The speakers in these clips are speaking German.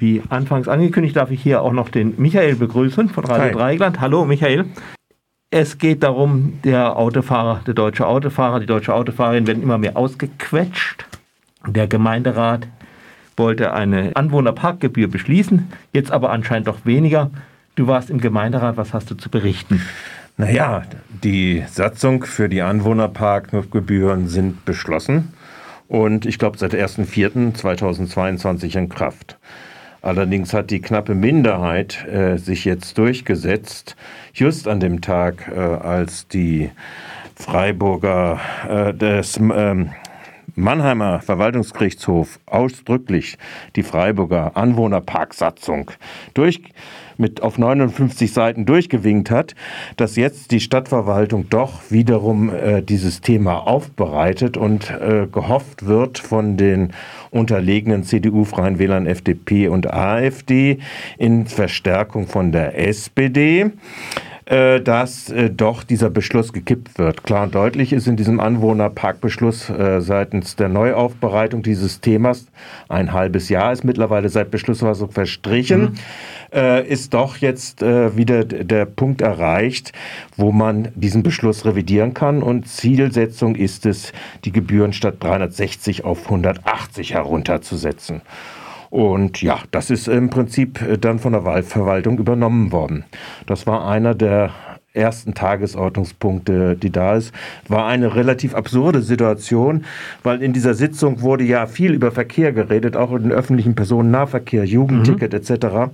Wie anfangs angekündigt, darf ich hier auch noch den Michael begrüßen von Radio Hi. Dreigland. Hallo Michael. Es geht darum, der Autofahrer, der deutsche Autofahrer, die deutsche Autofahrerin werden immer mehr ausgequetscht. Der Gemeinderat wollte eine Anwohnerparkgebühr beschließen, jetzt aber anscheinend doch weniger. Du warst im Gemeinderat, was hast du zu berichten? Naja, die Satzung für die Anwohnerparkgebühren sind beschlossen und ich glaube seit 1.4.2022 in Kraft. Allerdings hat die knappe Minderheit äh, sich jetzt durchgesetzt, just an dem Tag, äh, als die Freiburger äh, des ähm, Mannheimer Verwaltungsgerichtshof ausdrücklich die Freiburger Anwohnerparksatzung durch mit auf 59 Seiten durchgewinkt hat, dass jetzt die Stadtverwaltung doch wiederum äh, dieses Thema aufbereitet und äh, gehofft wird von den unterlegenen CDU, Freien Wählern, FDP und AfD in Verstärkung von der SPD äh, dass äh, doch dieser Beschluss gekippt wird. Klar und deutlich ist in diesem Anwohnerparkbeschluss äh, seitens der Neuaufbereitung dieses Themas, ein halbes Jahr ist mittlerweile seit Beschlussfassung verstrichen, mhm. äh, ist doch jetzt äh, wieder der Punkt erreicht, wo man diesen Beschluss revidieren kann. Und Zielsetzung ist es, die Gebühren statt 360 auf 180 herunterzusetzen. Und ja, das ist im Prinzip äh, dann von der Waldverwaltung übernommen worden. Das war einer der ersten Tagesordnungspunkte, die da ist, war eine relativ absurde Situation, weil in dieser Sitzung wurde ja viel über Verkehr geredet, auch in den öffentlichen Personennahverkehr, Jugendticket mhm. etc.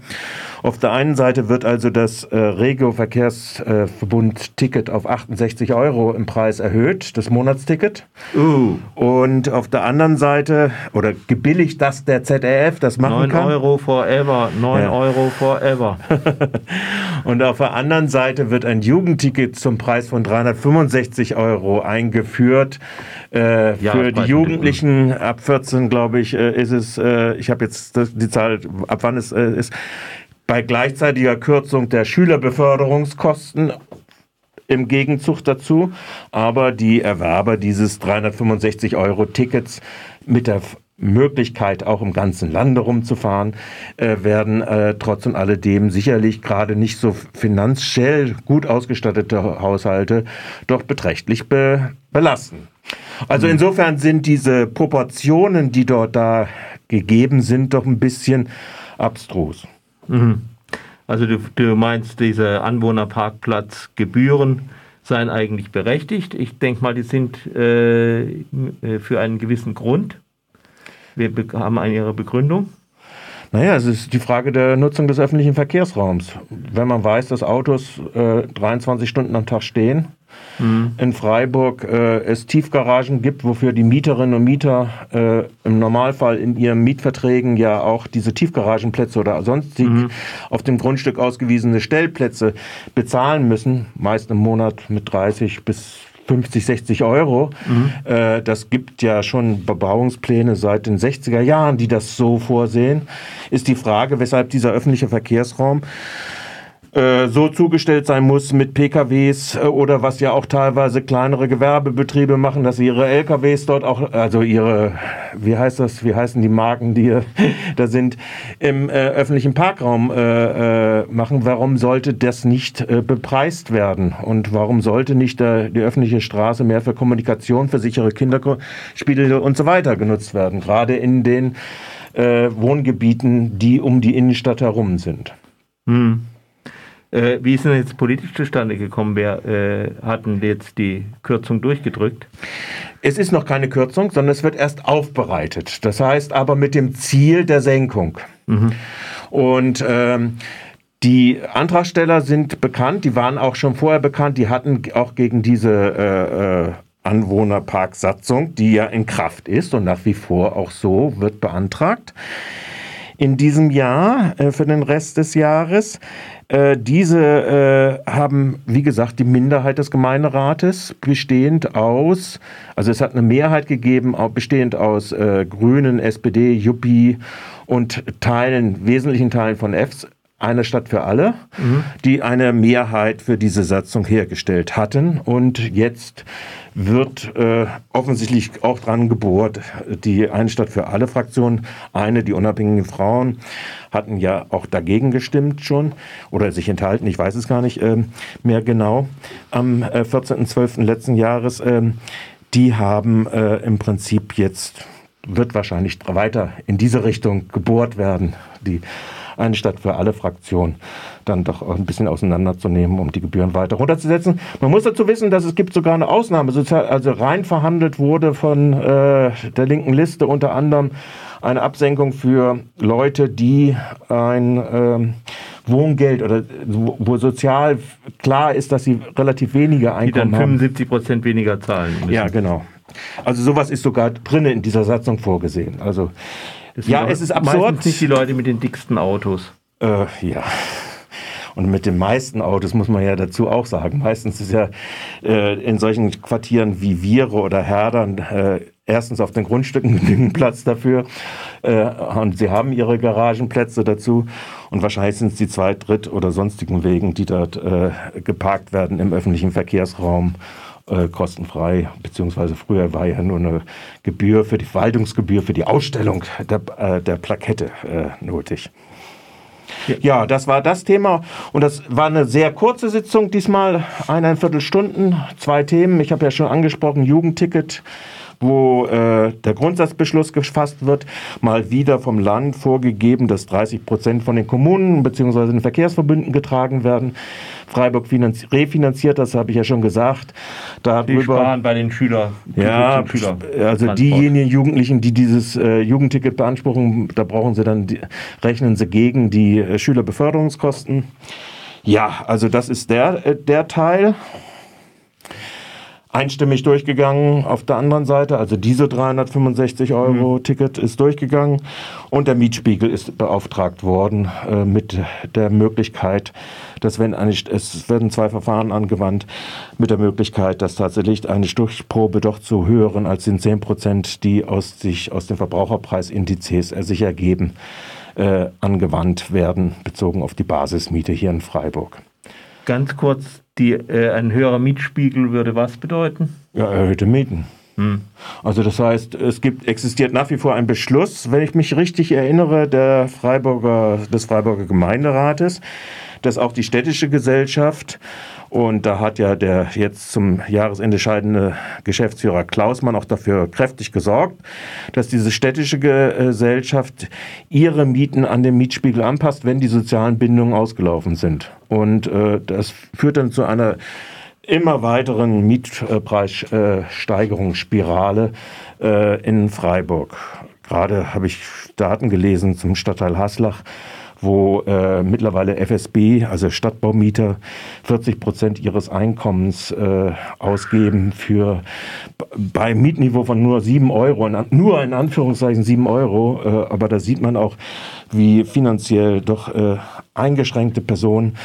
Auf der einen Seite wird also das äh, Regio-Verkehrsverbund-Ticket auf 68 Euro im Preis erhöht, das Monatsticket. Uh. Und auf der anderen Seite, oder gebilligt das der ZDF, das machen 9 kann. 9 Euro forever, 9 ja. Euro forever. Und auf der anderen Seite wird ein Jugendticket zum Preis von 365 Euro eingeführt. Äh, ja, für die Jugendlichen ab 14, glaube ich, äh, ist es, äh, ich habe jetzt die Zahl, ab wann es äh, ist, bei gleichzeitiger Kürzung der Schülerbeförderungskosten im Gegenzug dazu. Aber die Erwerber dieses 365 Euro Tickets mit der Möglichkeit, auch im ganzen Lande rumzufahren, äh, werden äh, trotz und alledem sicherlich gerade nicht so finanziell gut ausgestattete Haushalte doch beträchtlich be belasten. Also mhm. insofern sind diese Proportionen, die dort da gegeben sind, doch ein bisschen abstrus. Mhm. Also du, du meinst, diese Anwohnerparkplatzgebühren seien eigentlich berechtigt. Ich denke mal, die sind äh, äh für einen gewissen Grund. Wir haben eine ihre Begründung. Naja, es ist die Frage der Nutzung des öffentlichen Verkehrsraums. Wenn man weiß, dass Autos äh, 23 Stunden am Tag stehen, mhm. in Freiburg äh, es Tiefgaragen gibt, wofür die Mieterinnen und Mieter äh, im Normalfall in ihren Mietverträgen ja auch diese Tiefgaragenplätze oder sonstig mhm. auf dem Grundstück ausgewiesene Stellplätze bezahlen müssen, meist im Monat mit 30 bis 50, 60 Euro. Mhm. Äh, das gibt ja schon Bebauungspläne seit den 60er Jahren, die das so vorsehen. Ist die Frage, weshalb dieser öffentliche Verkehrsraum äh, so zugestellt sein muss mit PKWs äh, oder was ja auch teilweise kleinere Gewerbebetriebe machen, dass sie ihre LKWs dort auch, also ihre, wie heißt das, wie heißen die Marken, die da sind, im äh, öffentlichen Parkraum machen. Warum sollte das nicht bepreist werden? Und warum sollte nicht die öffentliche Straße mehr für Kommunikation, für sichere Kinderspiele und so weiter genutzt werden? Gerade in den Wohngebieten, die um die Innenstadt herum sind. Hm. Äh, wie ist denn jetzt politisch zustande gekommen? Wer äh, hat denn jetzt die Kürzung durchgedrückt? Es ist noch keine Kürzung, sondern es wird erst aufbereitet. Das heißt aber mit dem Ziel der Senkung. Mhm. Und ähm, die Antragsteller sind bekannt, die waren auch schon vorher bekannt, die hatten auch gegen diese äh, äh, Anwohnerparksatzung, die ja in Kraft ist und nach wie vor auch so wird beantragt, in diesem Jahr äh, für den Rest des Jahres. Äh, diese äh, haben, wie gesagt, die Minderheit des Gemeinderates, bestehend aus, also es hat eine Mehrheit gegeben, bestehend aus Grünen, SPD, Juppie und Teilen, wesentlichen Teilen von F eine Stadt für alle, mhm. die eine Mehrheit für diese Satzung hergestellt hatten. Und jetzt wird äh, offensichtlich auch dran gebohrt, die eine Stadt für alle Fraktion, eine, die unabhängigen Frauen, hatten ja auch dagegen gestimmt schon oder sich enthalten, ich weiß es gar nicht äh, mehr genau, am äh, 14.12. letzten Jahres. Äh, die haben äh, im Prinzip jetzt, wird wahrscheinlich weiter in diese Richtung gebohrt werden, die eine Stadt für alle Fraktionen dann doch ein bisschen auseinanderzunehmen, um die Gebühren weiter runterzusetzen. Man muss dazu wissen, dass es gibt sogar eine Ausnahme, also rein verhandelt wurde von äh, der linken Liste unter anderem eine Absenkung für Leute, die ein ähm, Wohngeld oder wo sozial klar ist, dass sie relativ weniger Einkommen die dann 75 Prozent weniger zahlen müssen. Ja, genau. Also sowas ist sogar drinnen in dieser Satzung vorgesehen. Also ja, es ist absurd. Nicht die Leute mit den dicksten Autos. Äh, ja. Und mit den meisten Autos muss man ja dazu auch sagen. Meistens ist ja äh, in solchen Quartieren wie Viere oder Herdern äh, erstens auf den Grundstücken genügend Platz dafür. Äh, und sie haben ihre Garagenplätze dazu. Und wahrscheinlich sind es die Zweit-, Dritt- oder sonstigen Wegen, die dort äh, geparkt werden im öffentlichen Verkehrsraum äh, kostenfrei, beziehungsweise früher war ja nur eine Gebühr für die Verwaltungsgebühr für die Ausstellung der, äh, der Plakette äh, nötig. Ja, das war das Thema und das war eine sehr kurze Sitzung diesmal, eineinviertel Stunden, zwei Themen. Ich habe ja schon angesprochen, Jugendticket, wo äh, der Grundsatzbeschluss gefasst wird, mal wieder vom Land vorgegeben, dass 30 Prozent von den Kommunen bzw. den Verkehrsverbünden getragen werden. Freiburg refinanziert, das habe ich ja schon gesagt. Darüber, die sparen bei den Schülern. Ja, Schüler also diejenigen Jugendlichen, die dieses äh, Jugendticket beanspruchen, da brauchen sie dann, die, rechnen sie gegen die äh, Schülerbeförderungskosten. Ja, also das ist der, äh, der Teil einstimmig durchgegangen auf der anderen Seite. Also diese 365 Euro mhm. Ticket ist durchgegangen und der Mietspiegel ist beauftragt worden äh, mit der Möglichkeit, dass wenn eine, es werden zwei Verfahren angewandt, mit der Möglichkeit, dass tatsächlich eine Durchprobe doch zu höheren als den 10 Prozent, die aus sich aus den Verbraucherpreisindizes sich ergeben, äh, angewandt werden, bezogen auf die Basismiete hier in Freiburg. Ganz kurz die, äh, ein höherer Mietspiegel würde was bedeuten? Ja, erhöhte Mieten. Hm. Also das heißt, es gibt, existiert nach wie vor ein Beschluss, wenn ich mich richtig erinnere, der Freiburger, des Freiburger Gemeinderates, dass auch die städtische Gesellschaft und da hat ja der jetzt zum Jahresende scheidende Geschäftsführer Klausmann auch dafür kräftig gesorgt, dass diese städtische Gesellschaft ihre Mieten an den Mietspiegel anpasst, wenn die sozialen Bindungen ausgelaufen sind. Und äh, das führt dann zu einer immer weiteren Mietpreissteigerungsspirale äh, in Freiburg. Gerade habe ich Daten gelesen zum Stadtteil Haslach wo äh, mittlerweile FSB, also Stadtbaumieter, 40 Prozent ihres Einkommens äh, ausgeben für bei Mietniveau von nur 7 Euro, nur in Anführungszeichen 7 Euro, äh, aber da sieht man auch, wie finanziell doch äh, eingeschränkte Personen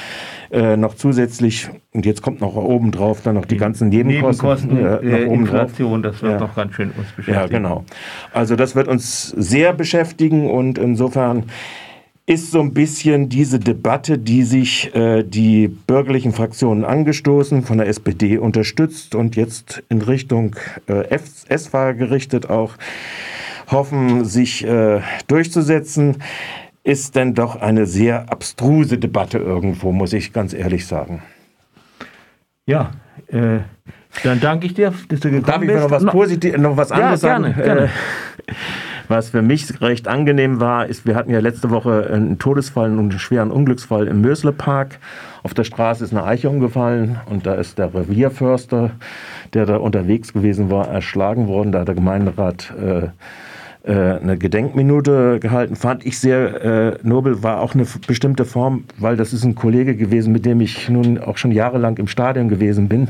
äh, noch zusätzlich, und jetzt kommt noch oben drauf dann noch die ganzen Nebenkosten. Nebenkosten äh, Inflation, das wird ja. noch ganz schön uns beschäftigen. Ja, genau. Also das wird uns sehr beschäftigen und insofern ist so ein bisschen diese Debatte, die sich äh, die bürgerlichen Fraktionen angestoßen, von der SPD unterstützt und jetzt in Richtung äh, S-Wahl gerichtet auch hoffen, sich äh, durchzusetzen, ist denn doch eine sehr abstruse Debatte irgendwo, muss ich ganz ehrlich sagen. Ja, äh, dann danke ich dir, dass du gekommen Darf ich noch was, Positiv noch was anderes ja, gerne, sagen? Gerne. Was für mich recht angenehm war, ist, wir hatten ja letzte Woche einen Todesfall, einen schweren Unglücksfall im Mösle Park. Auf der Straße ist eine Eiche umgefallen und da ist der Revierförster, der da unterwegs gewesen war, erschlagen worden. Da hat der Gemeinderat äh, äh, eine Gedenkminute gehalten. Fand ich sehr äh, nobel, war auch eine bestimmte Form, weil das ist ein Kollege gewesen, mit dem ich nun auch schon jahrelang im Stadion gewesen bin,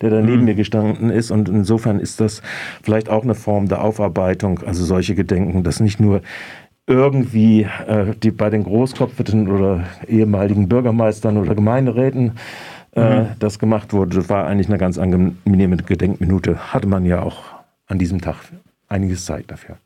der da neben mhm. mir gestanden ist. Und insofern ist das vielleicht auch eine Form der Aufarbeitung, also solche Gedenken, dass nicht nur irgendwie äh, die bei den Großkopfeten oder ehemaligen Bürgermeistern oder Gemeinderäten äh, mhm. das gemacht wurde. Das war eigentlich eine ganz angenehme Gedenkminute. Hatte man ja auch an diesem Tag einiges Zeit dafür.